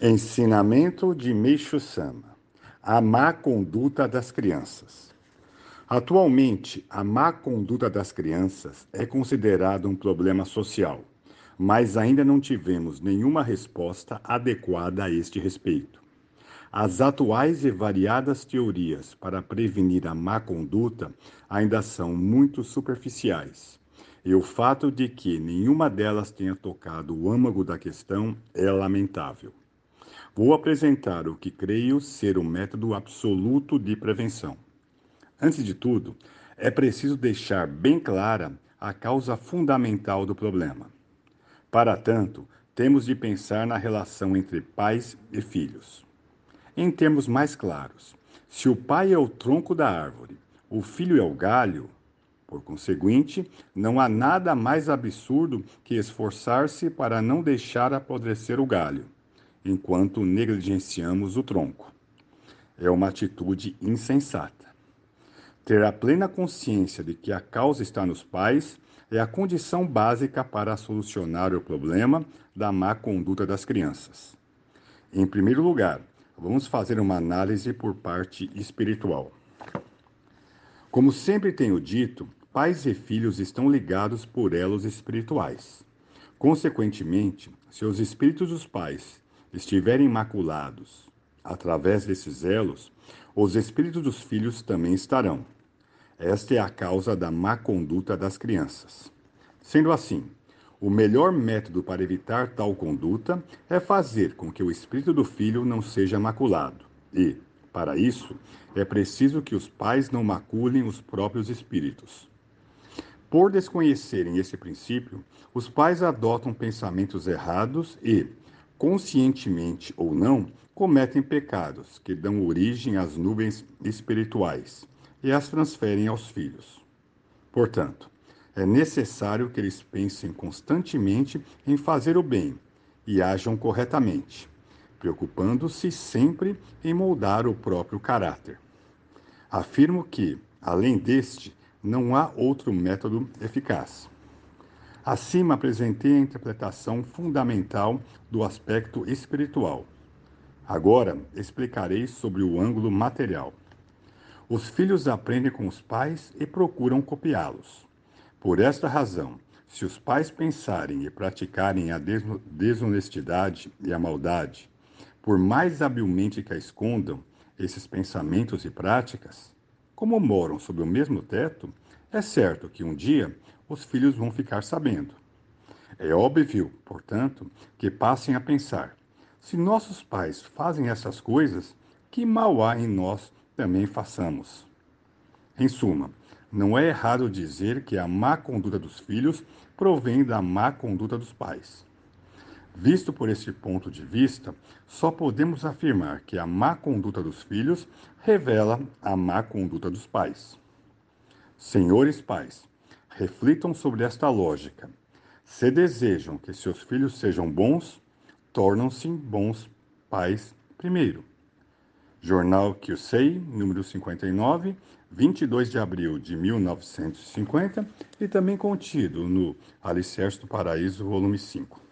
Ensinamento de Meishu Sama: A má conduta das crianças. Atualmente, a má conduta das crianças é considerada um problema social, mas ainda não tivemos nenhuma resposta adequada a este respeito. As atuais e variadas teorias para prevenir a má conduta ainda são muito superficiais. E o fato de que nenhuma delas tenha tocado o âmago da questão é lamentável. Vou apresentar o que creio ser o método absoluto de prevenção. Antes de tudo, é preciso deixar bem clara a causa fundamental do problema. Para tanto, temos de pensar na relação entre pais e filhos. Em termos mais claros, se o pai é o tronco da árvore, o filho é o galho, por conseguinte, não há nada mais absurdo que esforçar-se para não deixar apodrecer o galho enquanto negligenciamos o tronco. É uma atitude insensata. Ter a plena consciência de que a causa está nos pais é a condição básica para solucionar o problema da má conduta das crianças. Em primeiro lugar, vamos fazer uma análise por parte espiritual. Como sempre tenho dito, pais e filhos estão ligados por elos espirituais. Consequentemente, se os espíritos dos pais estiverem maculados através desses elos, os espíritos dos filhos também estarão. Esta é a causa da má conduta das crianças. Sendo assim, o melhor método para evitar tal conduta é fazer com que o espírito do filho não seja maculado. E, para isso, é preciso que os pais não maculem os próprios espíritos. Por desconhecerem esse princípio, os pais adotam pensamentos errados e, conscientemente ou não, cometem pecados que dão origem às nuvens espirituais e as transferem aos filhos. Portanto, é necessário que eles pensem constantemente em fazer o bem e ajam corretamente, preocupando-se sempre em moldar o próprio caráter. Afirmo que, além deste, não há outro método eficaz. Acima apresentei a interpretação fundamental do aspecto espiritual. Agora explicarei sobre o ângulo material. Os filhos aprendem com os pais e procuram copiá-los. Por esta razão, se os pais pensarem e praticarem a desonestidade e a maldade, por mais habilmente que a escondam, esses pensamentos e práticas, como moram sob o mesmo teto, é certo que um dia os filhos vão ficar sabendo. É óbvio, portanto, que passem a pensar: se nossos pais fazem essas coisas, que mal há em nós também façamos. Em suma, não é errado dizer que a má conduta dos filhos provém da má conduta dos pais. Visto por esse ponto de vista, só podemos afirmar que a má conduta dos filhos revela a má conduta dos pais. Senhores pais, reflitam sobre esta lógica. Se desejam que seus filhos sejam bons, tornam-se bons pais primeiro. Jornal que eu sei, número 59, 22 de abril de 1950, e também contido no Alicerce do Paraíso, volume 5.